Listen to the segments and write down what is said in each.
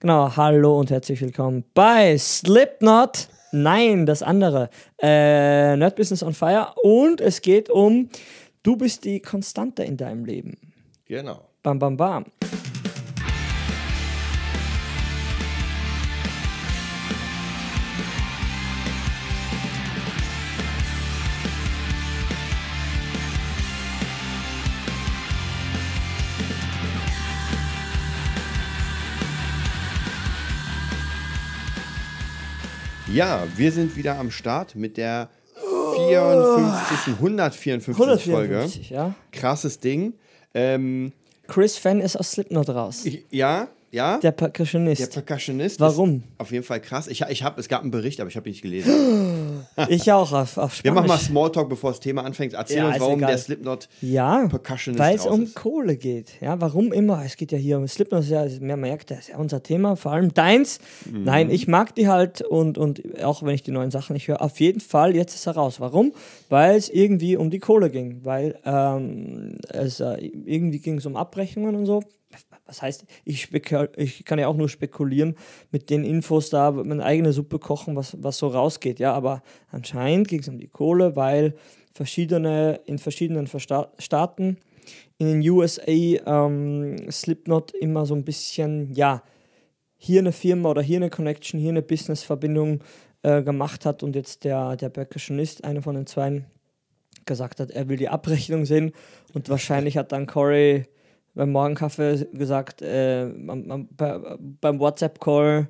Genau, hallo und herzlich willkommen bei Slipknot. Nein, das andere. Äh, Nerd Business on Fire. Und es geht um, du bist die Konstante in deinem Leben. Genau. Bam, bam, bam. Ja, wir sind wieder am Start mit der 54. 154. Folge. 154, ja. Krasses Ding. Ähm, Chris Fenn ist aus Slipknot raus. ich, ja, ja. der Percussionist. der Percussionist. Warum? Auf jeden Fall krass. Ich, ich hab, es gab einen Bericht, aber ich habe ihn nicht gelesen. ich auch auf, auf Wir Spanisch. machen mal Smalltalk, bevor das Thema anfängt. Erzähl Ja, uns, warum egal. der Slipknot Ja, Percussionist weil es um ist. Kohle geht. Ja, warum immer? Es geht ja hier um Slipknot, ja, mehr man merkt, das ist ja unser Thema, vor allem deins. Mhm. Nein, ich mag die halt und, und auch wenn ich die neuen Sachen nicht höre, auf jeden Fall, jetzt ist er raus. Warum? Weil es irgendwie um die Kohle ging, weil ähm, es äh, irgendwie ging es um Abrechnungen und so. Was heißt, ich, ich kann ja auch nur spekulieren mit den Infos da, meine eigene Suppe kochen, was, was so rausgeht. Ja, aber anscheinend ging es um die Kohle, weil verschiedene, in verschiedenen Versta Staaten in den USA ähm, Slipknot immer so ein bisschen, ja, hier eine Firma oder hier eine Connection, hier eine Business-Verbindung äh, gemacht hat und jetzt der, der Percussionist, einer von den zwei, gesagt hat, er will die Abrechnung sehen und wahrscheinlich hat dann Corey beim Morgenkaffee gesagt, äh, beim WhatsApp-Call,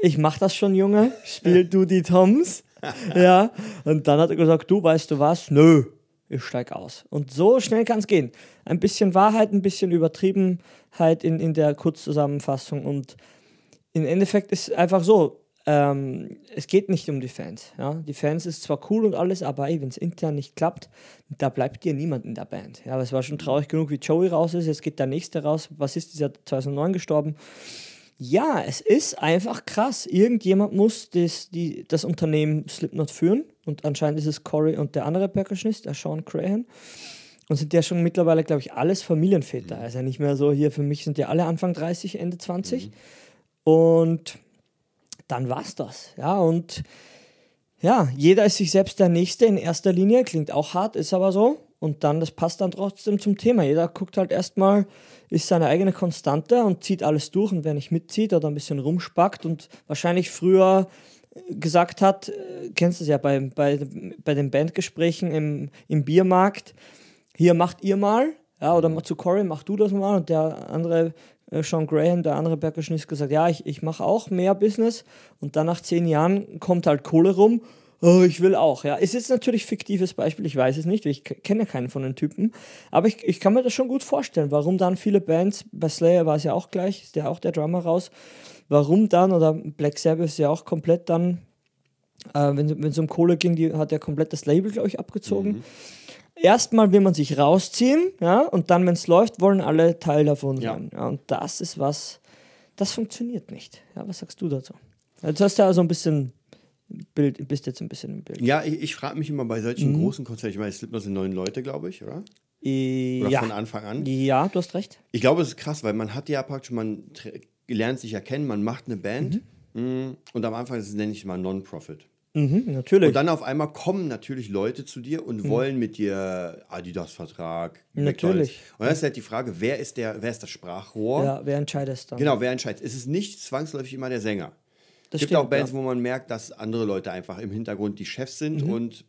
ich mach das schon, Junge, spiel du die Toms. ja, und dann hat er gesagt, du weißt du was? Nö, ich steig aus. Und so schnell kann es gehen. Ein bisschen Wahrheit, ein bisschen Übertriebenheit in, in der Kurzzusammenfassung und im Endeffekt ist einfach so, ähm, es geht nicht um die Fans. Ja? Die Fans ist zwar cool und alles, aber wenn es intern nicht klappt, da bleibt dir niemand in der Band. Ja, aber es war schon traurig genug, wie Joey raus ist, jetzt geht der nächste raus. Was ist dieser 2009 gestorben? Ja, es ist einfach krass. Irgendjemand muss das, die, das Unternehmen Slipknot führen und anscheinend ist es Corey und der andere Percussionist, der Sean Crahan. Und sind ja schon mittlerweile, glaube ich, alles Familienväter. Also nicht mehr so hier, für mich sind ja alle Anfang 30, Ende 20. Und dann war's das. Ja, und ja, jeder ist sich selbst der Nächste in erster Linie. Klingt auch hart, ist aber so. Und dann, das passt dann trotzdem zum Thema. Jeder guckt halt erstmal, ist seine eigene Konstante und zieht alles durch. Und wer nicht mitzieht oder ein bisschen rumspackt und wahrscheinlich früher gesagt hat, äh, kennst du es ja bei, bei, bei den Bandgesprächen im, im Biermarkt, hier macht ihr mal, ja, oder zu Corey, mach du das mal. Und der andere, äh, Sean Graham, der andere Percussionist, gesagt, ja, ich, ich mache auch mehr Business. Und dann nach zehn Jahren kommt halt Kohle rum. Oh, ich will auch, ja. Ist jetzt natürlich fiktives Beispiel, ich weiß es nicht, ich kenne keinen von den Typen. Aber ich, ich kann mir das schon gut vorstellen, warum dann viele Bands, bei Slayer war es ja auch gleich, ist ja auch der Drummer raus, warum dann, oder Black Sabbath ist ja auch komplett dann, äh, wenn es um Kohle ging, die hat ja komplett das Label, glaube ich, abgezogen erstmal will man sich rausziehen, ja, und dann, wenn es läuft, wollen alle Teil davon sein. Ja, und das ist was, das funktioniert nicht. Ja, was sagst du dazu? Jetzt hast du ja so ein bisschen Bild, bist jetzt ein bisschen im Bild. Ja, ich, ich frage mich immer bei solchen Mhm. großen Konzerten, ich meine, Slipknot sind neun Leute, glaube ich, oder? Oder ja. von Anfang an. ja, du hast recht. Ich glaube, es ist krass, weil man hat ja praktisch, man lernt sich ja kennen, man macht eine Band mm, und am Anfang ist es, nenne ich mal Non-Profit. Mhm, natürlich. Und dann auf einmal kommen natürlich Leute zu dir und wollen mit dir Adidas-Vertrag. Natürlich. Und dann ist halt die Frage, wer ist, der, wer ist das Sprachrohr? ja, wer entscheidet es dann? Genau, wer entscheidet? Es ist nicht zwangsläufig immer der Sänger. Es gibt stimmt, auch Bands, ja. Mhm. wo man merkt, dass andere Leute einfach im Hintergrund die Chefs sind und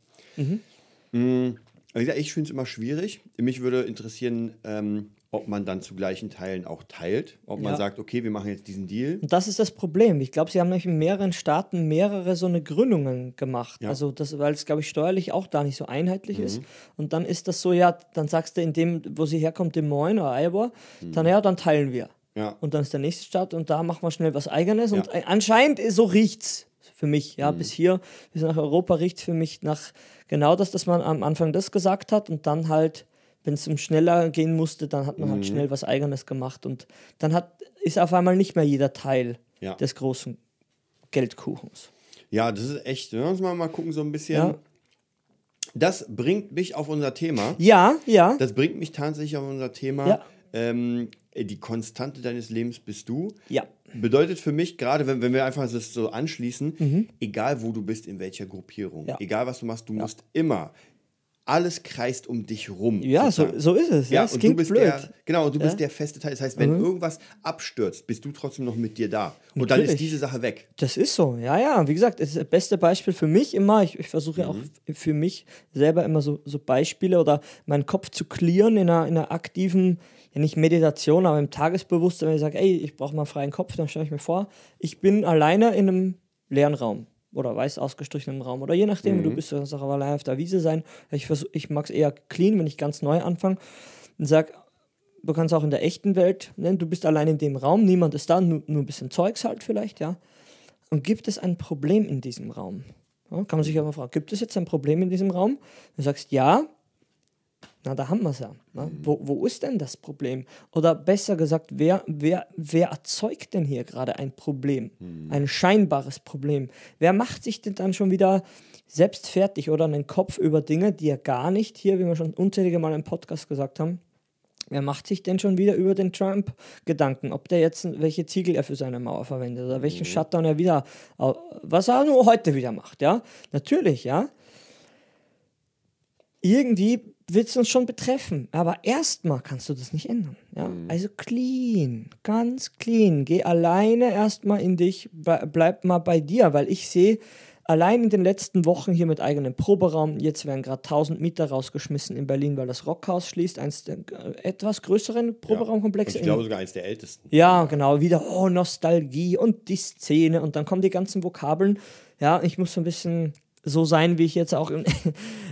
Mm, wie gesagt, ich finde es immer schwierig. Mich würde interessieren, ähm, ob man dann zu gleichen Teilen auch teilt. Ob man Ja. sagt, okay, wir machen jetzt diesen Deal. Und das ist das Problem. Ich glaube, sie haben nämlich in mehreren Staaten mehrere so eine Gründungen gemacht. Ja. Also das, weil es, glaube ich, steuerlich auch da nicht so einheitlich Mhm. ist. Und dann ist das so, ja, dann sagst du in dem, wo sie herkommt, Des Moines oder Iowa, dann ja, dann teilen wir. Mhm. Ja. Und dann ist der nächste Stadt und da machen wir schnell was Eigenes. Und anscheinend ist- so riecht's für mich. Ja, Mhm. bis hier, bis nach Europa riecht für mich nach genau das, dass man am Anfang das gesagt hat und dann halt, wenn es um schneller gehen musste, dann hat man Mhm. halt schnell was Eigenes gemacht und dann hat, ist auf einmal nicht mehr jeder Teil Ja. des großen Geldkuchens. Ja, das ist echt. Wir müssen mal, mal gucken, so ein bisschen. Ja. Das bringt mich auf unser Thema. Ja, ja. Das bringt mich tatsächlich auf unser Thema. Ja. Ähm, die Konstante deines Lebens bist du. Ja. bedeutet für mich, gerade wenn, wenn wir einfach das so anschließen, egal wo du bist, in welcher Gruppierung, Mhm. Ja. egal was du machst, du musst immer, alles kreist um dich rum. Ja, so, so ist es. Ja, Ja, es und du bist blöd. der, genau, und du bist Ja. Mhm. der feste Teil. Das heißt, wenn irgendwas abstürzt, bist du trotzdem noch mit dir da. Und dann ist Natürlich. diese Sache weg. Das ist so, ja, ja. Wie gesagt, es ist das beste Beispiel für mich immer. Ich, ich versuche ja auch Mhm. für mich selber immer so, so Beispiele oder meinen Kopf zu clearen in einer, in einer aktiven, ja nicht Meditation, aber im Tagesbewusstsein, wenn ich sage, ey, ich brauche mal einen freien Kopf, dann stelle ich mir vor, ich bin alleine in einem leeren Raum oder weiß ausgestrichenen Raum oder je nachdem, du bist, kannst auch alleine auf der Wiese sein. Ich, versuch, ich mag es eher clean, wenn ich ganz neu anfange und sage, du kannst auch in der echten Welt, ne, du bist allein in dem Raum, niemand ist da, nur, nur ein bisschen Zeugs halt vielleicht, ja. Und gibt es ein Problem in diesem Raum? Ja, kann man sich aber fragen, gibt es jetzt ein Problem in diesem Raum? Du sagst ja, na, da haben wir es ja. Ne? Wo, wo ist denn das Problem? Oder besser gesagt, wer, wer, wer erzeugt denn hier gerade ein Problem? Ein scheinbares Problem. Wer macht sich denn dann schon wieder selbst fertig oder einen Kopf über Dinge, die er gar nicht hier, wie wir schon unzählige Mal im Podcast gesagt haben, Wer macht sich denn schon wieder über den Trump Gedanken, ob der jetzt welche Ziegel er für seine Mauer verwendet oder welchen Shutdown er wieder, was er nur heute wieder macht, ja? Natürlich, ja. Irgendwie wird es uns schon betreffen, aber erstmal kannst du das nicht ändern, ja? Also clean, ganz clean. Geh alleine erstmal in dich, ble- bleib mal bei dir, weil ich sehe, Allein in den letzten Wochen hier mit eigenem Proberaum, jetzt werden gerade 1000 Mieter rausgeschmissen in Berlin, weil das Rockhaus schließt, eins der äh, etwas größeren Proberaumkomplexe. Und ich glaube sogar eins der ältesten. Ja, genau, wieder oh, Nostalgie und die Szene und dann kommen die ganzen Vokabeln. Ja, ich muss so ein bisschen so sein, wie ich jetzt auch.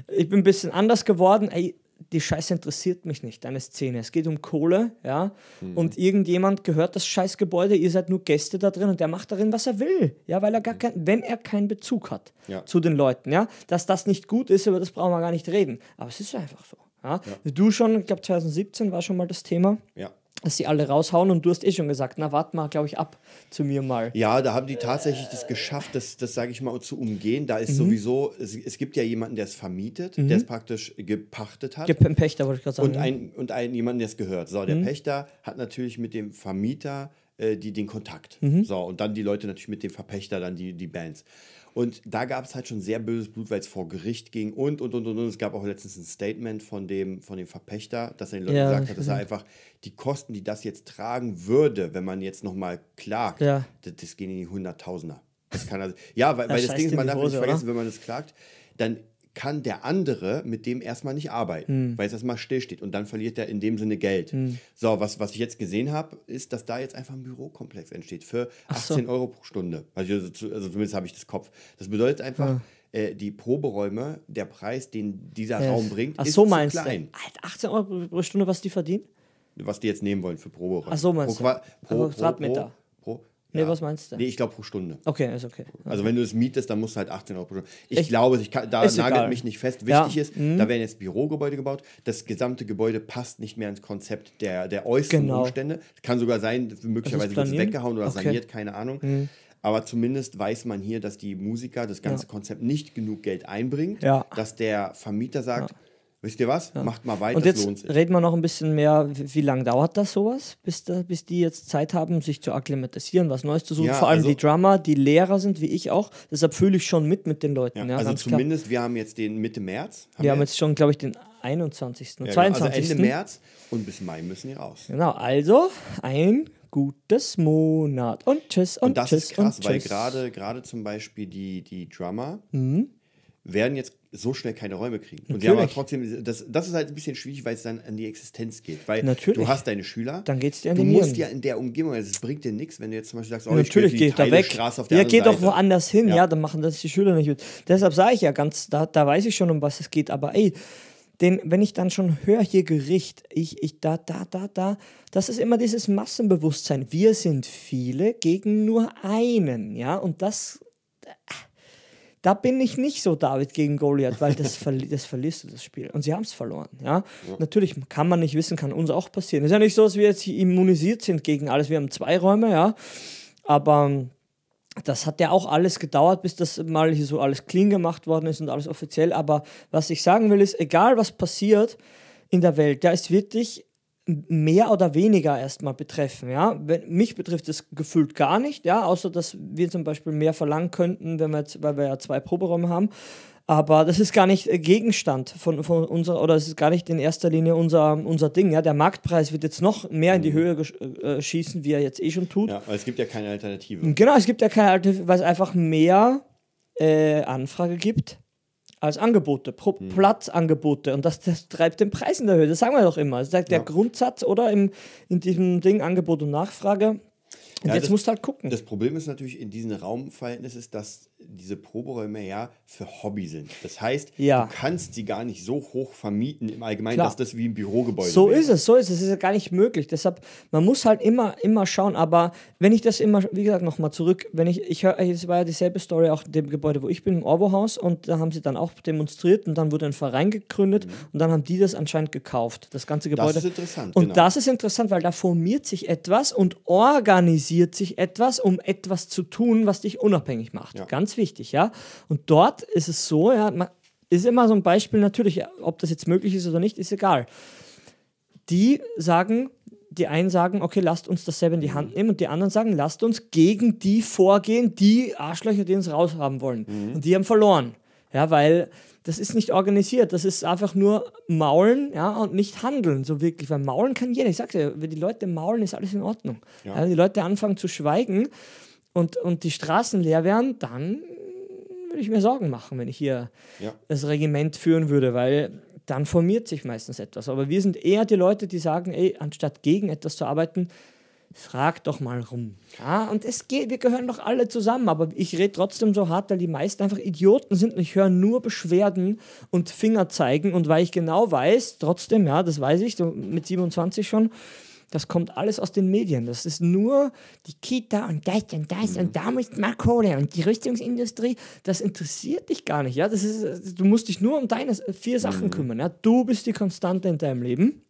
Ich bin ein bisschen anders geworden. Ey, die Scheiße interessiert mich nicht, deine Szene. Es geht um Kohle, ja. Und irgendjemand gehört das Scheißgebäude, ihr seid nur Gäste da drin und der macht darin, was er will. Ja, weil er gar kein, wenn er keinen Bezug hat Ja. zu den Leuten, ja. Dass das nicht gut ist, über das brauchen wir gar nicht reden. Aber es ist einfach so. Ja? Du schon, ich glaube 2017 war schon mal das Thema Ja. Dass sie alle raushauen und du hast eh schon gesagt, na warte mal, glaube ich, ab zu mir mal. Ja, da haben die tatsächlich das geschafft, das, das sage ich mal, zu umgehen. Da ist Mhm. sowieso, es, es gibt ja jemanden, der es vermietet, der es praktisch gepachtet hat. Gib einen Pächter, wollte ich gerade sagen. und ein, und ein, jemanden, der es gehört. So, der Mhm. Pächter hat natürlich mit dem Vermieter äh, die, den Kontakt. Mhm. So, und dann die Leute natürlich mit dem Verpächter, dann die, die Bands. Und da gab es halt schon sehr böses Blut, weil es vor Gericht ging und, und, und, und, und. Es gab auch letztens ein Statement von dem, von dem Verpächter, dass er den Leuten Ja, gesagt hat, dass er einfach die Kosten, die das jetzt tragen würde, wenn man jetzt nochmal klagt, Ja. das, das gehen in die Hunderttausender. Das kann also, ja, weil, Ja, weil das Ding ist, man darf nicht Hose, vergessen, oder? wenn man das klagt, dann kann der andere mit dem erstmal nicht arbeiten, Hm. weil es erstmal stillsteht und dann verliert er in dem Sinne Geld. So, was, was ich jetzt gesehen habe, ist, dass da jetzt einfach ein Bürokomplex entsteht für so. 18 Euro pro Stunde. Also, also zumindest habe ich das Kopf. Das bedeutet einfach, äh, die Proberäume, der Preis, den dieser Ja. Raum bringt, Ach ist so zu meinst klein. du? Alter, 18 Euro pro Stunde, was die verdienen? Was die jetzt nehmen wollen für Proberäume. Ach so meinst pro, du. Qua- pro, Aber Quadratmeter. Pro, pro, Nee, ja. was meinst du? Nee, ich glaube pro Stunde. Okay, ist okay. Also wenn du es mietest, dann musst du halt 18 Euro pro Stunde. Ich, Ich- glaube, ich kann, da nagelt egal. mich nicht fest. Ja, Wichtig ist, mhm. da werden jetzt Bürogebäude gebaut. Das gesamte Gebäude passt nicht mehr ins Konzept der, der äußeren Genau. Umstände. Kann sogar sein, möglicherweise wird es weggehauen oder Okay. Mhm. saniert, keine Ahnung. Aber zumindest weiß man hier, dass die Musiker das ganze Konzept nicht genug Geld einbringt, Ja. dass der Vermieter sagt, wisst ihr was, macht mal weiter, Und jetzt lohnt sich. reden wir noch ein bisschen mehr, wie, wie lange dauert das sowas, bis, da, bis die jetzt Zeit haben, sich zu akklimatisieren, was Neues zu suchen. Ja, Vor allem also- die Drummer, die Lehrer sind, wie ich auch. Deshalb fühle ich schon mit mit den Leuten. Ja, Ja, also ganz klar. zumindest, wir haben jetzt den Mitte März. Wir haben jetzt schon, glaube ich, den 21. und ja, genau, 22. Also Ende März und bis Mai müssen die raus. Genau, also ein gutes Monat. Und tschüss und, Und das tschüss ist krass, weil. Mhm. gerade gerade zum Beispiel die, die Drummer werden jetzt so schnell keine Räume kriegen. Und sie haben aber trotzdem, das, das ist halt ein bisschen schwierig, weil es dann an die Existenz geht. Weil Natürlich. du hast deine Schüler, Dann geht's dir an du die musst ja in der Umgebung, also es bringt dir nichts, wenn du jetzt zum Beispiel sagst, oh, Natürlich ich gehe geht da die weg. Straße auf der Ja, geht doch woanders hin. Ja. Ja. dann machen das die Schüler nicht mit. Deshalb sage ich ja ganz, da, da weiß ich schon, um was es geht. Aber ey, den, wenn ich dann schon höre, hier Gericht, ich, ich, da, da, da, da, das ist immer dieses Massenbewusstsein. Wir sind viele gegen nur einen, ja, und das, da bin ich nicht so David gegen Goliath, weil das, verli das verlierst du das Spiel. Und sie haben es verloren, ja? Natürlich kann man nicht wissen, kann uns auch passieren. Ist ja nicht so, dass wir jetzt hier immunisiert sind gegen alles. Wir haben zwei Räume, ja, aber ähm, das hat ja auch alles gedauert, bis das mal hier so alles clean gemacht worden ist und alles offiziell. Aber was ich sagen will, ist, egal was passiert in der Welt, da ist wirklich mehr oder weniger erstmal betreffen. Ja? Wenn, mich betrifft es gefühlt gar nicht, ja, außer dass wir zum Beispiel mehr verlangen könnten, wenn wir jetzt, weil wir ja zwei Proberäume haben. Aber das ist gar nicht äh, Gegenstand von, von unserer, oder es ist gar nicht in erster Linie unser, unser Ding. Ja? Der Marktpreis wird jetzt noch mehr in die Höhe äh, schießen, wie er jetzt eh schon tut. Ja, weil es gibt ja keine Alternative. Genau, es gibt ja keine Alternative, weil es einfach mehr äh, Anfrage gibt als Angebote, pro hm. Platzangebote. Und das, das, treibt den Preis in der Höhe. Das sagen wir doch immer. Das ist der ja. Grundsatz, oder? Im, in diesem Ding Angebot und Nachfrage. Und ja, jetzt das, musst du halt gucken. Das Problem ist natürlich in diesen Raumverhältnissen, dass diese Proberäume ja für Hobby sind. Das heißt, ja. du kannst sie gar nicht so hoch vermieten im Allgemeinen, Klar. dass das wie ein Bürogebäude So wäre. ist es, so ist es. Es ist ja gar nicht möglich. Deshalb, man muss halt immer, immer schauen. Aber wenn ich das immer, wie gesagt, nochmal zurück, wenn ich, ich höre, es war ja dieselbe Story auch in dem Gebäude, wo ich bin, im Orwo-Haus, und da haben sie dann auch demonstriert und dann wurde ein Verein gegründet mhm. und dann haben die das anscheinend gekauft, das ganze Gebäude. Das ist interessant. Und genau. das ist interessant, weil da formiert sich etwas und organisiert sich etwas, um etwas zu tun, was dich unabhängig macht. Ja. Ganz wichtig, ja. Und dort ist es so, ja, man, ist immer so ein Beispiel natürlich, ob das jetzt möglich ist oder nicht, ist egal. Die sagen, die einen sagen, okay, lasst uns das selber in die Hand nehmen und die anderen sagen, lasst uns gegen die vorgehen, die Arschlöcher, die uns raushaben wollen. Mhm. Und die haben verloren. Ja, weil das ist nicht organisiert, das ist einfach nur maulen ja, und nicht handeln, so wirklich. Weil maulen kann jeder. Ich sag's ja, wenn die Leute maulen, ist alles in Ordnung. Ja. Ja, wenn die Leute anfangen zu schweigen und, und die Straßen leer werden, dann würde ich mir Sorgen machen, wenn ich hier ja. das Regiment führen würde, weil dann formiert sich meistens etwas. Aber wir sind eher die Leute, die sagen, ey, anstatt gegen etwas zu arbeiten, frag doch mal rum. Ja, und es geht, wir gehören doch alle zusammen, aber ich rede trotzdem so hart, weil die meisten einfach Idioten sind und ich höre nur Beschwerden und Finger zeigen und weil ich genau weiß, trotzdem, ja, das weiß ich, so mit 27 schon, das kommt alles aus den Medien. Das ist nur die Kita und das und das mhm. und da muss man Kohle und die Rüstungsindustrie. Das interessiert dich gar nicht. Ja? Das ist, du musst dich nur um deine vier Sachen mhm. kümmern. Ja? Du bist die Konstante in deinem Leben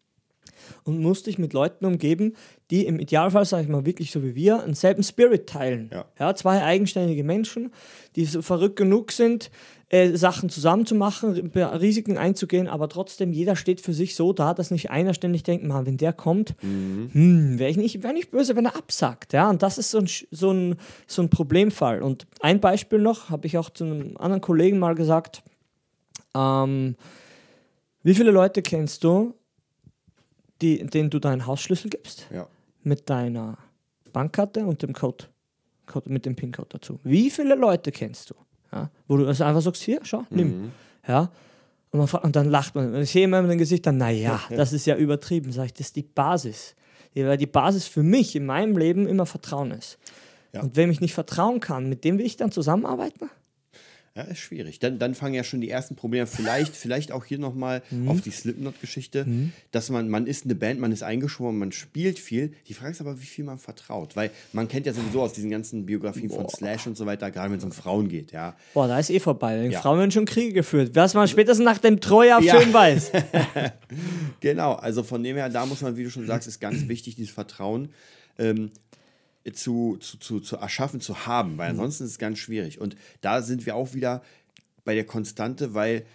und musst dich mit Leuten umgeben, die im Idealfall, sage ich mal, wirklich so wie wir, einen selben Spirit teilen. Ja. ja zwei eigenständige Menschen, die so verrückt genug sind, äh, Sachen zusammenzumachen, Risiken einzugehen, aber trotzdem jeder steht für sich so da, dass nicht einer ständig denkt, man, wenn der kommt, mhm. hm, wäre ich nicht, wär nicht böse, wenn er absagt. Ja? Und das ist so ein, so ein, so ein Problemfall. Und ein Beispiel noch, habe ich auch zu einem anderen Kollegen mal gesagt, ähm, wie viele Leute kennst du, die, denen du deinen Hausschlüssel gibst? Ja. Mit deiner Bankkarte und dem Code, Code mit dem PIN-Code dazu. Wie viele Leute kennst du? Ja? Wo du also einfach sagst, hier, schau, nimm. Mhm. Ja? Und, man, und, dann lacht man. Und ich sehe immer in den Gesichtern, naja, das ist ja übertrieben. Sag ich, das ist die Basis. Weil die Basis für mich in meinem Leben immer Vertrauen ist. Ja. Und wem ich nicht vertrauen kann, mit dem will ich dann zusammenarbeiten? Ja, ist schwierig. Dann, dann fangen ja schon die ersten Probleme. Vielleicht, vielleicht auch hier nochmal mhm. auf die Slipknot-Geschichte, mhm. dass man, man ist eine Band, man ist eingeschworen, man spielt viel. Die Frage ist aber, wie viel man vertraut. Weil man kennt ja sowieso aus diesen ganzen Biografien Boah. von Slash und so weiter, gerade wenn es um Frauen geht, ja. Boah, da ist eh vorbei. Ja. Frauen werden schon Kriege geführt. Was man spätestens nach dem Troja-Film ja. weiß. genau, also von dem her, da muss man, wie du schon sagst, ist ganz wichtig, dieses Vertrauen. Ähm, zu, zu, zu, zu erschaffen, zu haben, weil mhm. ansonsten ist es ganz schwierig. Und da sind wir auch wieder bei der Konstante, weil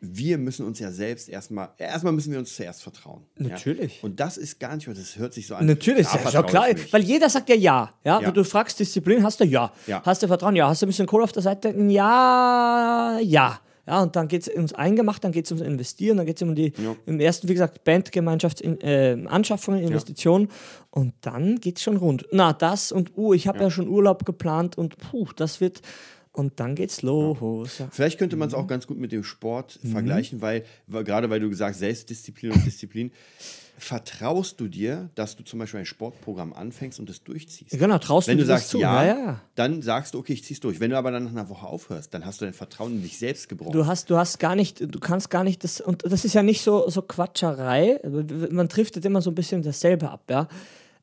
wir müssen uns ja selbst erstmal, erstmal müssen wir uns zuerst vertrauen. Natürlich. Ja? Und das ist gar nicht, das hört sich so an. Natürlich, ja, ist ja klar. Weil jeder sagt ja ja. ja. ja. Du fragst Disziplin, hast du ja. ja. Hast du Vertrauen? Ja. Hast du ein bisschen Kohle auf der Seite? Ja, ja. Ja, und dann geht es ums Eingemacht, dann geht es ums Investieren, dann geht es um die, ja. im ersten, wie gesagt, Bandgemeinschaftsanschaffungen, äh, Investitionen ja. und dann geht es schon rund. Na, das und, uh, ich habe ja. ja. schon Urlaub geplant und puh, das wird, und dann geht's los. Vielleicht könnte man es auch ganz gut mit dem Sport mhm. vergleichen, weil, weil, gerade weil du gesagt hast, Selbstdisziplin und Disziplin vertraust du dir, dass du zum Beispiel ein Sportprogramm anfängst und es durchziehst? Genau, traust Wenn du dir sagst ja, ja, ja, dann sagst du, okay, ich zieh's durch. Wenn du aber dann nach einer Woche aufhörst, dann hast du dein Vertrauen in dich selbst gebrochen. Du hast, du hast gar nicht, du kannst gar nicht das, und das ist ja nicht so, so Quatscherei. Man trifft immer so ein bisschen dasselbe ab, ja.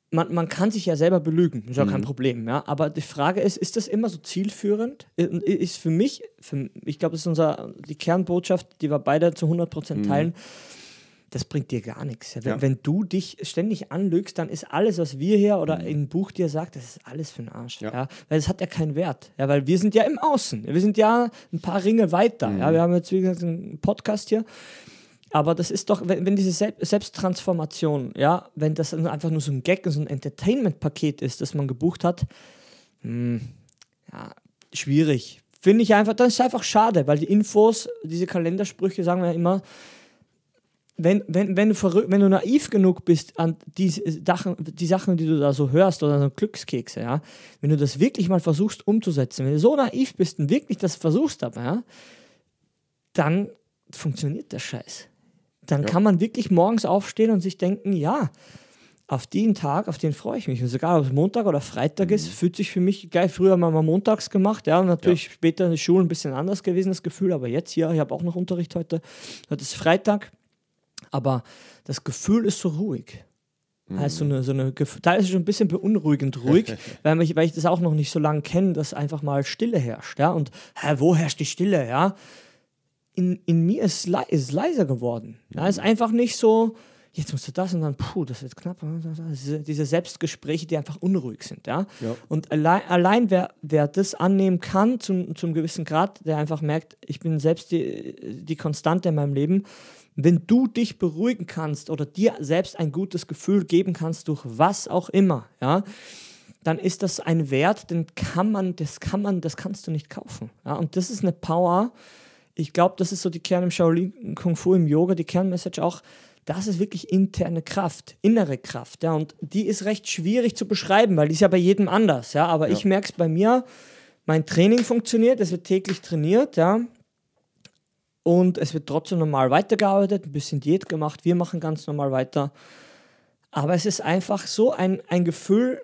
Man, man kann sich ja selber belügen, ist ja mhm. kein Problem, ja. Aber die Frage ist, ist das immer so zielführend? Ist für mich, für, ich glaube, das ist unser, die Kernbotschaft, die wir beide zu 100% mhm. teilen. Mhm das bringt dir gar nichts. Wenn, ja. wenn, du dich ständig anlügst, dann ist alles, was wir hier oder mhm. im Buch dir sagt, das ist alles für den Arsch. Ja. ja. Weil es hat ja keinen Wert. Ja, weil wir sind ja im Außen. Wir sind ja ein paar Ringe weiter. Mhm. Ja, wir haben jetzt, wie gesagt, einen Podcast hier. Aber das ist doch, wenn, wenn diese Sel Selbsttransformation, ja, wenn das einfach nur so ein Gag, so ein Entertainment-Paket ist, das man gebucht hat, mh, ja, schwierig. Finde ich einfach, das ist einfach schade, weil die Infos, diese Kalendersprüche, sagen wir ja immer, wenn, wenn, wenn, du verrückt, wenn du naiv genug bist an die Sachen, die Sachen, die du da so hörst oder so Glückskekse, ja, wenn du das wirklich mal versuchst umzusetzen, wenn du so naiv bist und wirklich das versuchst aber, ja, dann funktioniert der Scheiß. Dann ja. kann man wirklich morgens aufstehen und sich denken, ja, auf den Tag, auf den freue ich mich. Und egal, ob es Montag oder Freitag mhm. ist, fühlt sich für mich geil. Früher haben wir mal montags gemacht, ja, und natürlich ja. später in der Schule ein bisschen anders gewesen, das Gefühl, aber jetzt hier, ich habe auch noch Unterricht heute. Heute ist Freitag, aber das Gefühl ist so ruhig. Mhm. Also so eine, so eine, da ist es schon ein bisschen beunruhigend ruhig, weil, ich, weil ich das auch noch nicht so lange kenne, dass einfach mal Stille herrscht. Ja? Und hä, wo herrscht die Stille? Ja? In, in mir ist es leiser geworden. Ja? Es ist mhm. einfach nicht so, jetzt musst du das und dann, puh, das wird knapp. Diese Selbstgespräche, die einfach unruhig sind. Ja? ja. Und allein, allein wer, wer das annehmen kann, zum, zum gewissen Grad, der einfach merkt, ich bin selbst die, die Konstante in meinem Leben, wenn du dich beruhigen kannst oder dir selbst ein gutes Gefühl geben kannst durch was auch immer, ja, dann ist das ein Wert, den kann man, das kann man, das kannst du nicht kaufen. Ja, und das ist eine Power. Ich glaube, das ist so die Kern im Shaolin Kung Fu im Yoga, die Kernmessage auch. Das ist wirklich interne Kraft, innere Kraft, ja, und die ist recht schwierig zu beschreiben, weil die ist ja bei jedem anders, ja. Aber ja. ich merke es bei mir, mein Training funktioniert, es wird täglich trainiert, ja und es wird trotzdem normal weitergearbeitet, ein bisschen Diät gemacht, wir machen ganz normal weiter. Aber es ist einfach so ein, ein Gefühl,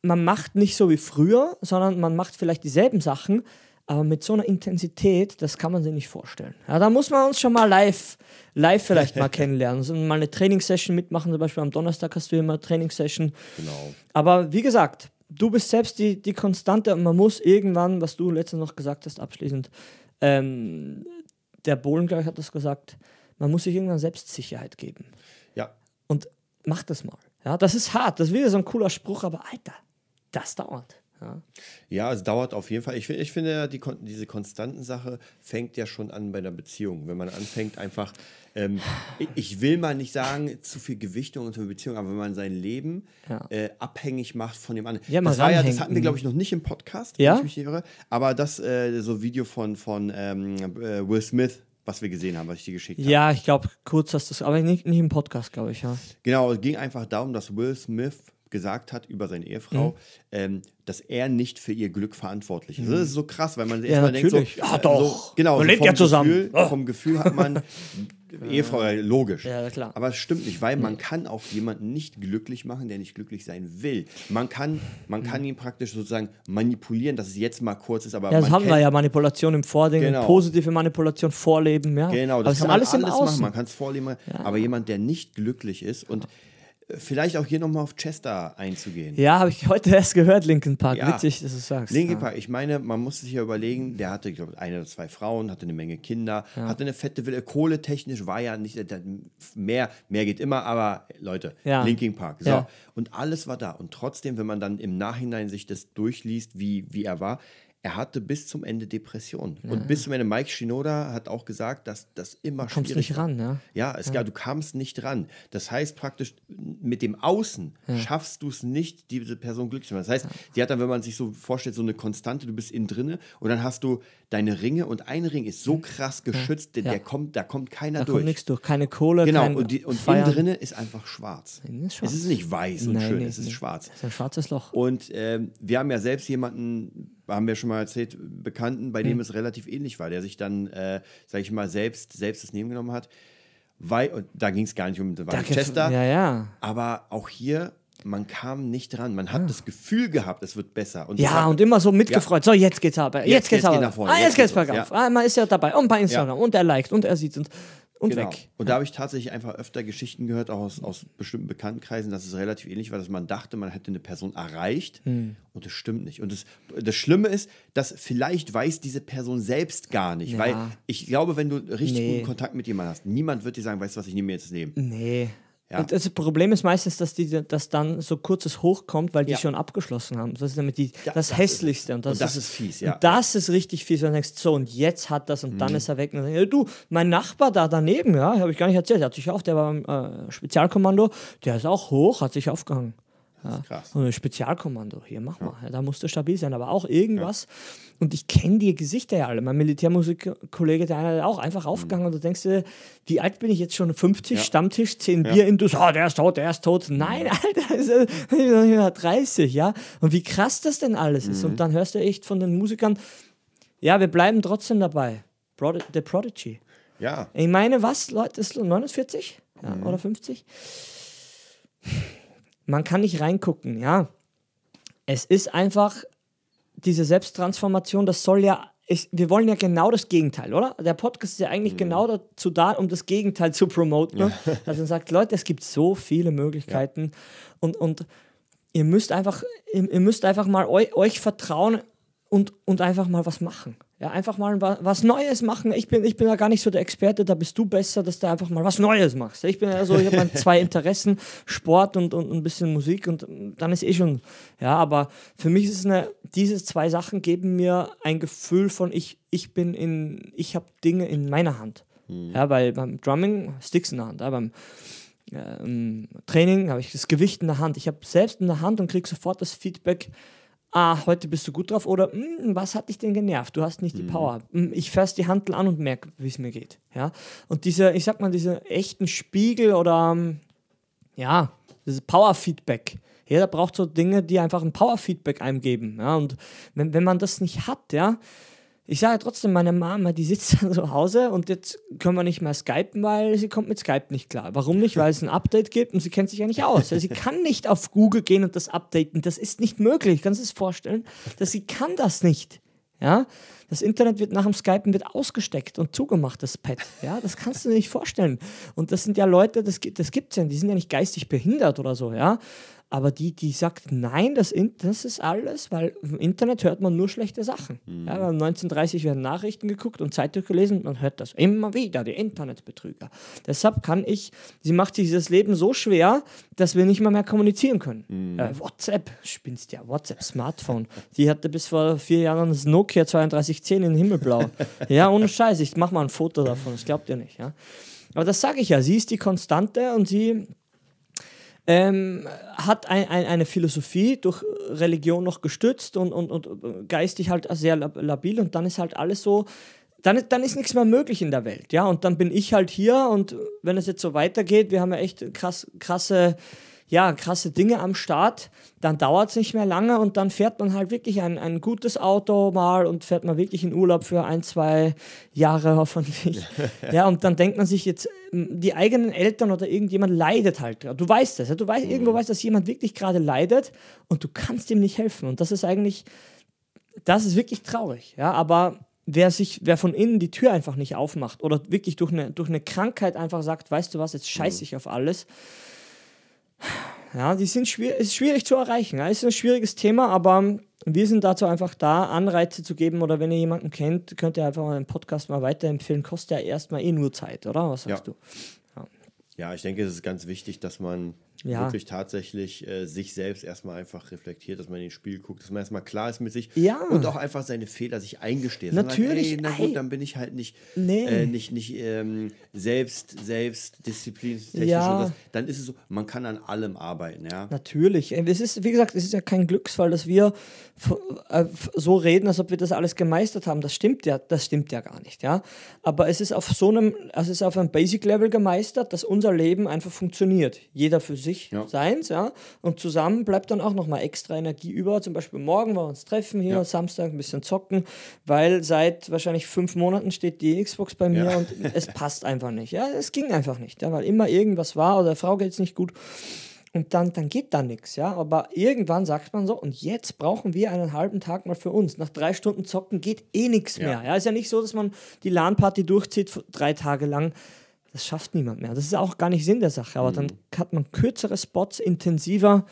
man macht nicht so wie früher, sondern man macht vielleicht dieselben Sachen, aber mit so einer Intensität, das kann man sich nicht vorstellen. Ja, da muss man uns schon mal live, live vielleicht mal kennenlernen. Also mal eine Trainingssession mitmachen, zum Beispiel am Donnerstag hast du immer eine Trainingssession. Genau. Aber wie gesagt, du bist selbst die, die Konstante und man muss irgendwann, was du letztens noch gesagt hast, abschließend, ähm, der Bohlen, glaube ich, hat das gesagt, man muss sich irgendwann Selbstsicherheit geben. Ja. Und mach das mal. Ja, das ist hart, das ist wieder so ein cooler Spruch, aber Alter, das dauert. Ja, ja es dauert auf jeden Fall. Ich, ich finde, die, diese konstanten Sache fängt ja schon an bei der Beziehung. Wenn man anfängt, einfach, ähm, ich will mal nicht sagen, zu viel Gewichtung unter Beziehung, aber wenn man sein Leben ja. äh, abhängig macht von dem anderen. Ja, das, ja, das hatten wir, glaube ich, noch nicht im Podcast, ja? wenn ich mich nicht irre. Aber das äh, so Video von, von ähm, äh, Will Smith, was wir gesehen haben, was ich dir geschickt habe. Ja, ich glaube, kurz hast du es, aber nicht, nicht im Podcast, glaube ich, ja. Genau, es ging einfach darum, dass Will Smith gesagt hat über seine Ehefrau, mhm. ähm, dass er nicht für ihr Glück verantwortlich ist. Mhm. Das ist so krass, weil man ja, erstmal denkt so, ja doch, so, genau, man so lebt ja zusammen. Gefühl, oh. Vom Gefühl hat man Ehefrau, ja, logisch. Ja, klar. Aber es stimmt nicht, weil man kann auch jemanden nicht glücklich machen, der nicht glücklich sein will. Man kann, man kann ihn praktisch sozusagen manipulieren, dass es jetzt mal kurz ist, aber ja, das haben wir ja Manipulation im Vording, genau. positive Manipulation vorleben, ja. Genau, das, das kann man alles, alles machen. Man kann es vorleben, ja. aber jemand, der nicht glücklich ist und Vielleicht auch hier nochmal auf Chester einzugehen. Ja, habe ich heute erst gehört, Linkin Park. Ja. Witzig, dass du sagst. Linkin ja. Park, ich meine, man muss sich ja überlegen, der hatte, glaube eine oder zwei Frauen, hatte eine Menge Kinder, ja. hatte eine fette Villa. Kohletechnisch war ja nicht, mehr, mehr geht immer, aber Leute, Linkin Park. So. Und alles war da. Und trotzdem, wenn man dann im Nachhinein sich das durchliest, wie, wie er war, er hatte bis zum Ende Depressionen. Ja. Und bis zum Ende, Mike Shinoda hat auch gesagt, dass das immer du kommst nicht ran, ja? Ja, es, ja. du kamst nicht ran. Das heißt praktisch, mit dem Außen ja. schaffst du es nicht, diese Person glücklich zu machen. Das heißt, die hat dann, wenn man sich so vorstellt, so eine Konstante, du bist innen drinne und dann hast du deine Ringe und ein Ring ist so krass geschützt, der, der kommt, da kommt keiner da durch. Da kommt nichts durch, keine Kohle, Genau, kein und, die, und innen drinne ist einfach schwarz. Ist schwarz. Es ist nicht weiß und Nein, schön, nee, es ist nee. schwarz. Es ist ein schwarzes Loch. Und ähm, wir haben ja selbst jemanden haben wir schon mal erzählt, Bekannten, bei dem mhm. es relativ ähnlich war, der sich dann, äh, sag ich mal, selbst, selbst das Leben genommen hat. Weil, und da ging es gar nicht um Chester. Ja, ja. Aber auch hier, man kam nicht dran. Man hat ja. das Gefühl gehabt, es wird besser. Und ja, hat, und immer so mitgefreut. Ja. So, jetzt geht's aber. Jetzt, jetzt geht's jetzt aber. Geht ah, jetzt, jetzt geht's bergauf. Ja. Ah, man ist ja dabei. Und bei Instagram. Und er liked und er sieht. Und und genau. weg. Und da habe ich tatsächlich einfach öfter Geschichten gehört, auch aus, aus bestimmten Bekanntenkreisen, dass es relativ ähnlich war, dass man dachte, man hätte eine Person erreicht hm. und das stimmt nicht. Und das, das Schlimme ist, dass vielleicht weiß diese Person selbst gar nicht, ja. weil ich glaube, wenn du richtig nee. guten Kontakt mit jemandem hast, niemand wird dir sagen, weißt du was, ich nehme mir jetzt das Leben. Nee. Ja. Und das Problem ist meistens, dass, die, dass dann so kurzes hochkommt, weil die Ja. schon abgeschlossen haben. Das ist damit die, Ja, das, das Hässlichste. Und das, und das ist fies, ja. Und das ist richtig fies, wenn du denkst, so, und jetzt hat das und Mhm. dann ist er weg. Und dann, ja, du, mein Nachbar da daneben, ja, habe ich gar nicht erzählt, der hat sich auch, der war im äh, Spezialkommando, der ist auch hoch, hat sich aufgehangen. Ja. krass. Und ein Spezialkommando, hier mach mal. Ja, da musst du stabil sein, aber auch irgendwas. Und ich kenne die Gesichter ja alle. Mein Militärmusikkollege, der eine hat auch einfach aufgegangen und du denkst dir, wie alt bin ich jetzt schon? 50, Ja. Stammtisch, 10 Bier in, oh, der ist tot, der ist tot. Nein, Alter, ist er- ich bin doch hier 30, ja. Und wie krass das denn alles ist. Und dann hörst du echt von den Musikern, ja, wir bleiben trotzdem dabei. Prod The Prodigy. Ja, Ich meine, was, Leute, ist 49 ja, oder 50? Man kann nicht reingucken, ja. Es ist einfach diese Selbsttransformation, das soll ja, ich, wir wollen ja genau das Gegenteil, oder? Der Podcast ist ja eigentlich genau dazu da, um das Gegenteil zu promoten. Ne? Dass man sagt, Leute, es gibt so viele Möglichkeiten und, und ihr müsst einfach, ihr, ihr müsst einfach mal eu, euch vertrauen und, und einfach mal was machen. Ja, einfach mal wa- was Neues machen. Ich bin, ich bin ja gar nicht so der Experte, da bist du besser, dass du einfach mal was Neues machst. Ich bin ja so, ich habe zwei Interessen, Sport und, und ein bisschen Musik und dann ist eh schon, ja, aber für mich ist es eine, diese zwei Sachen geben mir ein Gefühl von, ich, ich bin in, ich habe Dinge in meiner Hand. Ja, weil beim Drumming Sticks in der Hand, ja, beim ähm, Training habe ich das Gewicht in der Hand. Ich habe selbst in der Hand und kriege sofort das Feedback, ah, heute bist du gut drauf oder "Hm, was hat dich denn genervt? Du hast nicht die Power. Hm, Ich fasse die Handel an und merke, wie es mir geht. Ja? Und diese, ich sag mal, diese echten Spiegel oder ähm, ja, dieses Power-Feedback. Jeder braucht so Dinge, die einfach ein Power-Feedback einem geben. Ja? Und wenn, wenn man das nicht hat, ja, ich sage trotzdem, meine Mama, die sitzt dann zu Hause und jetzt können wir nicht mehr skypen, weil sie kommt mit Skype nicht klar. Warum nicht? Weil es ein Update gibt und sie kennt sich ja nicht aus. Ja, sie kann nicht auf Google gehen und das updaten. Das ist nicht möglich. Kannst du dir das vorstellen? Dass sie kann das nicht. Ja? Das Internet wird nach dem Skypen wird ausgesteckt und zugemacht, das Pad. Ja, das kannst du dir nicht vorstellen. Und das sind ja Leute, das, gibt- das gibt es ja, die sind ja nicht geistig behindert oder so, ja. Aber die, die sagt, nein, das, das ist alles, weil im Internet hört man nur schlechte Sachen. Ja, weil 1930 werden Nachrichten geguckt und Zeitung gelesen und man hört das immer wieder, die Internetbetrüger. Deshalb kann ich, sie macht sich das Leben so schwer, dass wir nicht mal mehr kommunizieren können. Äh, WhatsApp, spinnst ja, WhatsApp, Smartphone. Die hatte bis vor vier Jahren das Nokia 3210 in Himmelblau. ja, ohne Scheiß, ich mach mal ein Foto davon, das glaubt ihr nicht. Ja? Aber das sage ich ja, sie ist die Konstante und sie ähm, hat ein, ein, eine Philosophie durch Religion noch gestützt und, und, und geistig halt sehr lab- labil und dann ist halt alles so, dann, dann ist nichts mehr möglich in der Welt, ja, und dann bin ich halt hier und wenn es jetzt so weitergeht, wir haben ja echt krass, krasse, ja, krasse Dinge am Start, dann dauert es nicht mehr lange und dann fährt man halt wirklich ein, ein gutes Auto mal und fährt mal wirklich in Urlaub für ein, zwei Jahre hoffentlich. ja, und dann denkt man sich jetzt, die eigenen Eltern oder irgendjemand leidet halt. Du weißt das, ja? du weißt, irgendwo weißt, dass jemand wirklich gerade leidet und du kannst ihm nicht helfen. Und das ist eigentlich, das ist wirklich traurig. Ja, aber wer sich, wer von innen die Tür einfach nicht aufmacht oder wirklich durch eine, durch eine Krankheit einfach sagt, weißt du was, jetzt scheiße ich auf alles, ja, die sind schwierig, ist schwierig zu erreichen. Ja. Ist ein schwieriges Thema, aber wir sind dazu einfach da, Anreize zu geben. Oder wenn ihr jemanden kennt, könnt ihr einfach mal den Podcast mal weiterempfehlen. Kostet ja erstmal eh nur Zeit, oder? Was sagst Ja. du? Ja, ich denke, es ist ganz wichtig, dass man Ja. wirklich tatsächlich äh, sich selbst erstmal einfach reflektiert, dass man in den Spiel guckt, dass man erstmal klar ist mit sich Ja. und auch einfach seine Fehler sich eingesteht. Natürlich, Sagt, ey, na ey. gut, dann bin ich halt nicht, Nee. äh, nicht, nicht ähm, selbst, selbst disziplintechnisch. Ja. und das. Dann ist es so, man kann an allem arbeiten, ja. Natürlich. Es ist, wie gesagt, es ist ja kein Glücksfall, dass wir äh, so reden, als ob wir das alles gemeistert haben. Das stimmt ja, das stimmt ja gar nicht, ja. Aber es ist auf so einem, es ist auf einem Basic-Level gemeistert, dass unser Leben einfach funktioniert. Jeder für sich, Ja. seins, ja. Und zusammen bleibt dann auch nochmal extra Energie über. Zum Beispiel morgen, wollen wir uns treffen hier, Ja. Samstag ein bisschen zocken, weil seit wahrscheinlich fünf Monaten steht die Xbox bei mir Ja. und es passt einfach nicht. Ja, es ging einfach nicht, ja, weil immer irgendwas war oder der Frau geht es nicht gut. Und dann, dann geht da nichts, ja. Aber irgendwann sagt man so, und jetzt brauchen wir einen halben Tag mal für uns. Nach drei Stunden Zocken geht eh nichts Ja. mehr. Ja, ist ja nicht so, dass man die LAN-Party durchzieht drei Tage lang. Das schafft niemand mehr. Das ist auch gar nicht Sinn der Sache. Aber dann hat man kürzere Spots, intensiver.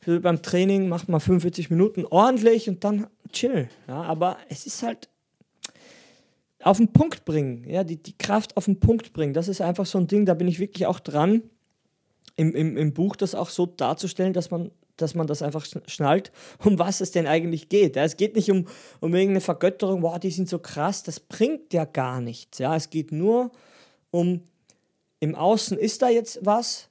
Für beim Training macht man 45 Minuten ordentlich und dann chill. Ja, aber es ist halt auf den Punkt bringen, ja, die, die Kraft auf den Punkt bringen. Das ist einfach so ein Ding, da bin ich wirklich auch dran im, im, im Buch das auch so darzustellen, dass man, dass man das einfach schnallt, um was es denn eigentlich geht. Ja, es geht nicht um, um irgendeine Vergötterung, wow, die sind so krass, das bringt ja gar nichts. Ja, es geht nur um, im Außen ist da jetzt was,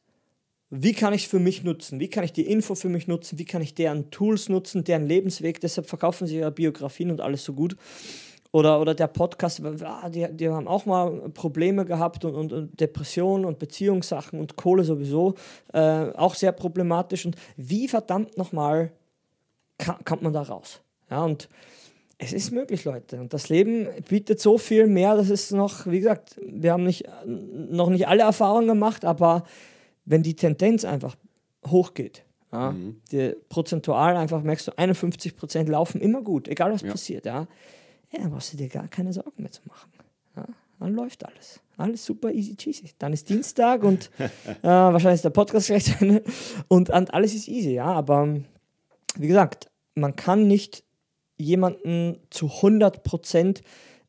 wie kann ich es für mich nutzen? Wie kann ich die Info für mich nutzen? Wie kann ich deren Tools nutzen, deren Lebensweg? Deshalb verkaufen sie ja Biografien und alles so gut. Oder, oder der Podcast, die, die haben auch mal Probleme gehabt und, und, und Depressionen und Beziehungssachen und Kohle sowieso, äh, auch sehr problematisch. Und wie verdammt nochmal kommt man da raus? Ja, und es ist möglich, Leute. Und das Leben bietet so viel mehr, das ist noch, wie gesagt, wir haben nicht, noch nicht alle Erfahrungen gemacht, aber wenn die Tendenz einfach hochgeht, ja, mhm. die, prozentual einfach merkst du, 51 Prozent laufen immer gut, egal was ja. passiert, ja ja, dann brauchst du dir gar keine Sorgen mehr zu machen. Ja, dann läuft alles. Alles super easy cheesy. Dann ist Dienstag und äh, wahrscheinlich ist der Podcast gleich zu Ende und, und alles ist easy, ja. Aber wie gesagt, man kann nicht jemanden zu 100 Prozent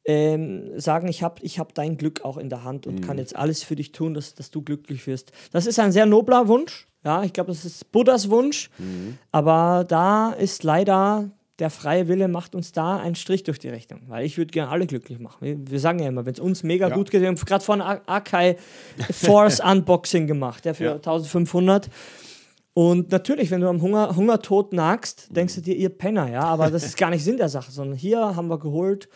ähm, sagen, ich habe ich hab dein Glück auch in der Hand und mhm. kann jetzt alles für dich tun, dass, dass du glücklich wirst. Das ist ein sehr nobler Wunsch. Ja, ich glaube, das ist Buddhas Wunsch. Mhm. Aber da ist leider der freie Wille macht uns da einen Strich durch die Rechnung. Weil ich würde gerne alle glücklich machen. Wir, wir sagen ja immer, wenn es uns mega ja. gut geht, wir haben gerade von Akai Force Unboxing gemacht, der für ja. 1500. Und natürlich, wenn du am Hunger, Hungertod nagst, denkst du dir, ihr Penner, ja, aber das ist gar nicht Sinn der Sache, sondern hier haben wir geholt,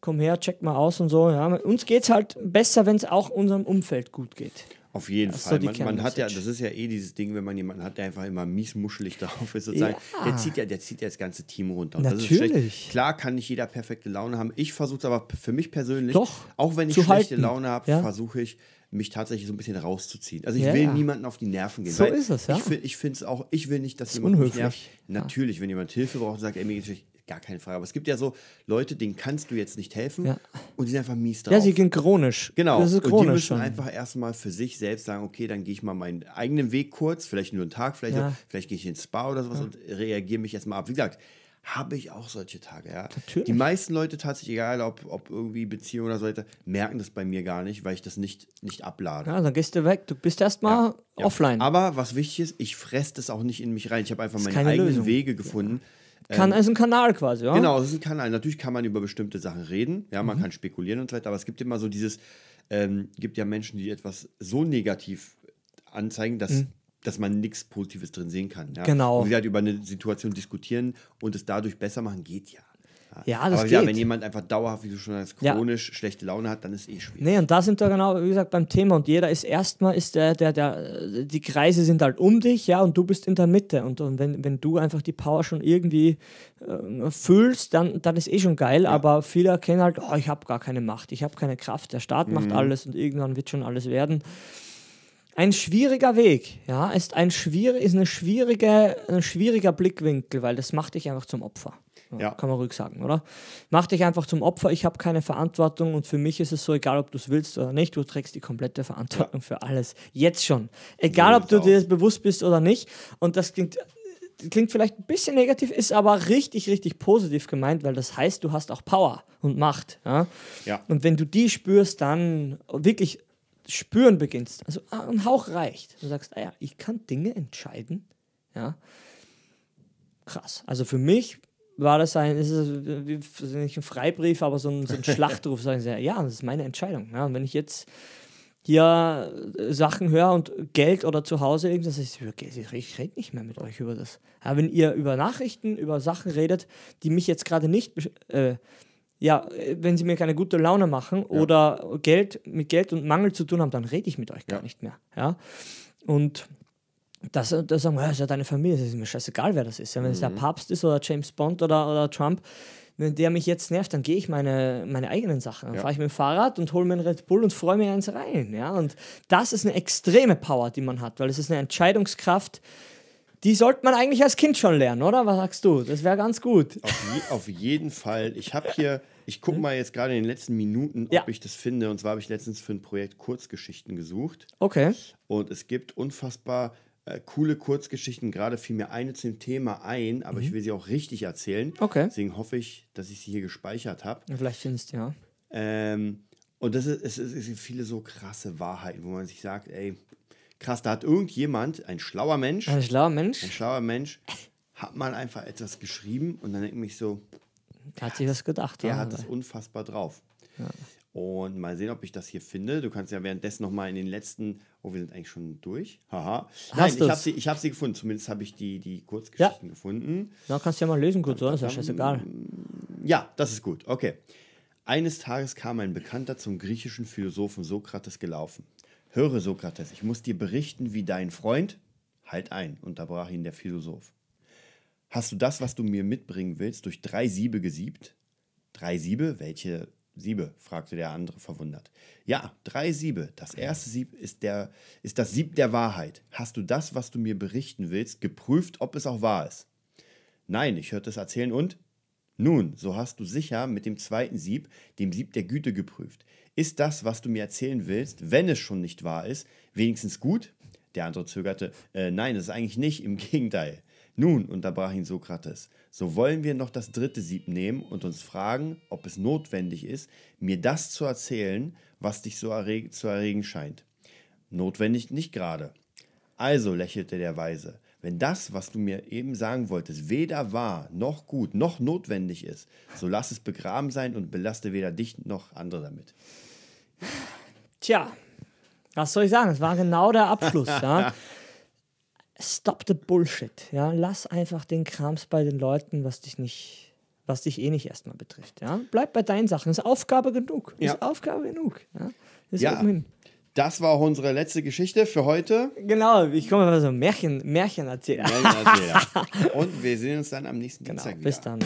komm her, check mal aus und so. Ja. Uns geht es halt besser, wenn es auch unserem Umfeld gut geht. Auf jeden das Fall. So man, man hat ja, das ist ja eh dieses Ding, wenn man jemanden hat, der einfach immer miesmuschelig drauf ist, sozusagen, ja. der zieht ja, der zieht ja das ganze Team runter. Natürlich. Klar kann nicht jeder perfekte Laune haben. Ich versuche es aber für mich persönlich, Doch, auch wenn ich schlechte halten. Laune habe, ja. versuche ich, mich tatsächlich so ein bisschen rauszuziehen. Also ich ja, will ja. niemanden auf die Nerven gehen. So ist es, ja. Ich, ich finde es auch, ich will nicht, dass das jemand mich nervt. Natürlich, wenn jemand Hilfe braucht und sagt, ey, mir geht's schlecht, gar keine Frage. Aber es gibt ja so Leute, denen kannst du jetzt nicht helfen ja. und die sind einfach mies drauf. Ja, sie gehen chronisch. Genau. Das ist chronisch und die müssen schon. einfach erstmal für sich selbst sagen, okay, dann gehe ich mal meinen eigenen Weg kurz, vielleicht nur einen Tag, vielleicht, ja. vielleicht gehe ich ins Spa oder sowas ja. und reagiere mich erstmal ab. Wie gesagt, habe ich auch solche Tage, ja. Natürlich. Die meisten Leute tatsächlich, egal ob, ob irgendwie Beziehung oder so weiter, merken das bei mir gar nicht, weil ich das nicht, nicht ablade. Ja, dann gehst du weg. Du bist erstmal ja, offline. Aber was wichtig ist, ich fresse das auch nicht in mich rein. Ich habe einfach meine eigenen Lösung. Wege gefunden. Kann, ähm, ist ein Kanal quasi, ja? Genau, es ist ein Kanal. Natürlich kann man über bestimmte Sachen reden, ja, man mhm. kann spekulieren und so weiter, aber es gibt immer so dieses, ähm, gibt ja Menschen, die etwas so negativ anzeigen, dass, mhm. Dass man nichts Positives drin sehen kann. Ja? Genau. Und sie halt über eine Situation diskutieren und es dadurch besser machen, geht ja. Ja, das Aber geht. Ja, wenn jemand einfach dauerhaft, wie du schon sagst, chronisch ja. schlechte Laune hat, dann ist eh schwierig. Nee, und da sind wir genau, wie gesagt, beim Thema. Und jeder ist erstmal, ist der, der, der, die Kreise sind halt um dich, ja, und du bist in der Mitte. Und, und wenn, wenn du einfach die Power schon irgendwie äh, fühlst, dann, dann ist eh schon geil. Ja. Aber viele erkennen halt, oh, ich habe gar keine Macht, ich habe keine Kraft, der Staat mhm. macht alles und irgendwann wird schon alles werden. Ein schwieriger Weg, ja, ist ein, schwierig, ist eine schwierige, ein schwieriger Blickwinkel, weil das macht dich einfach zum Opfer. Ja. Kann man ruhig sagen, oder? Mach dich einfach zum Opfer, ich habe keine Verantwortung und für mich ist es so, egal ob du es willst oder nicht, du trägst die komplette Verantwortung ja. für alles. Jetzt schon. Egal ob du dir bewusst bist oder nicht. Und das klingt, klingt vielleicht ein bisschen negativ, ist aber richtig, richtig positiv gemeint, weil das heißt, du hast auch Power und Macht. Ja? ja. Und wenn du die spürst, dann wirklich spüren beginnst, also ah, ein Hauch reicht. Du sagst, ah ja, ich kann Dinge entscheiden. Ja. Krass. Also für mich war das ein, ist es nicht ein Freibrief, aber so ein, so ein Schlachtruf, sagen sie, ja, das ist meine Entscheidung. Ja, und wenn ich jetzt hier Sachen höre und Geld oder zu Hause irgendwas, ich, ich rede nicht mehr mit euch über das. Aber wenn ihr über Nachrichten, über Sachen redet, die mich jetzt gerade nicht, äh, ja, wenn sie mir keine gute Laune machen ja. oder Geld mit Geld und Mangel zu tun haben, dann rede ich mit euch gar ja. nicht mehr. Ja, und das, das sagen wir, ja, ist ja deine Familie, es ist mir scheißegal, wer das ist. Ja, wenn mhm. es der mhm. Papst ist oder James Bond oder, oder Trump, wenn der mich jetzt nervt, dann gehe ich meine, meine eigenen Sachen. Dann ja. fahre ich mit dem Fahrrad und hole mir einen Red Bull und freue mich eins rein. Ja? Und das ist eine extreme Power, die man hat, weil es ist eine Entscheidungskraft, die sollte man eigentlich als Kind schon lernen, oder? Was sagst du? Das wäre ganz gut. Auf, je, auf, jeden Fall. Ich habe hier, ich gucke mal jetzt gerade in den letzten Minuten, ob ja. ich das finde. Und zwar habe ich letztens für ein Projekt Kurzgeschichten gesucht. Okay. Und es gibt unfassbar äh, coole Kurzgeschichten. Gerade fiel mir eine zum Thema ein, aber mhm. ich will sie auch richtig erzählen. Okay. Deswegen hoffe ich, dass ich sie hier gespeichert habe. Vielleicht findest du, ja. Ähm, und das ist, es, ist, es sind viele so krasse Wahrheiten, wo man sich sagt, ey, krass, da hat irgendjemand, ein schlauer Mensch, Ein schlauer ein Mensch schlauer Mensch, hat mal einfach etwas geschrieben und dann denke ich mich so, hat sich was gedacht. der ja. hat es unfassbar drauf. Und mal sehen, ob ich das hier finde. Du kannst ja währenddessen noch mal in den letzten. Oh, wir sind eigentlich schon durch. Haha. Nein, ich habe sie, ich hab sie gefunden. Zumindest habe ich die, die Kurzgeschichten gefunden. Na, kannst du ja mal lesen kurz, oder? Ist ja scheißegal. Ja, das ist gut. Okay. Eines Tages kam ein Bekannter zum griechischen Philosophen Sokrates gelaufen. Höre, Sokrates, ich muss dir berichten, wie dein Freund. Halt ein, unterbrach ihn der Philosoph. Hast du das, was du mir mitbringen willst, durch drei Siebe gesiebt? Drei Siebe? Welche Siebe? fragte der andere verwundert. Ja, drei Siebe. Das erste Sieb ist, der, ist das Sieb der Wahrheit. Hast du das, was du mir berichten willst, geprüft, ob es auch wahr ist? Nein, ich hörte es erzählen und? Nun, so hast du sicher mit dem zweiten Sieb, dem Sieb der Güte, geprüft. Ist das, was du mir erzählen willst, wenn es schon nicht wahr ist, wenigstens gut? Der andere zögerte. Äh, nein, das ist eigentlich nicht, im Gegenteil. Nun, unterbrach ihn Sokrates, so wollen wir noch das dritte Sieb nehmen und uns fragen, ob es notwendig ist, mir das zu erzählen, was dich so erreg zu erregen scheint. Notwendig nicht gerade. Also, lächelte der Weise, wenn das, was du mir eben sagen wolltest, weder wahr noch gut noch notwendig ist, so lass es begraben sein und belaste weder dich noch andere damit. Tja, was soll ich sagen? Es war genau der Abschluss. ja. Stop the Bullshit. Ja. Lass einfach den Krams bei den Leuten, was dich nicht, was dich eh nicht erstmal betrifft. Ja. Bleib bei deinen Sachen. Ist Aufgabe genug. Ist Ja. Aufgabe genug. Ja. Ist Ja. Das war auch unsere letzte Geschichte für heute. Genau, ich komme mal so Märchen, Märchen erzählen. Märchenerzähler. Und wir sehen uns dann am nächsten Genau, Dienstag wieder. bis dann.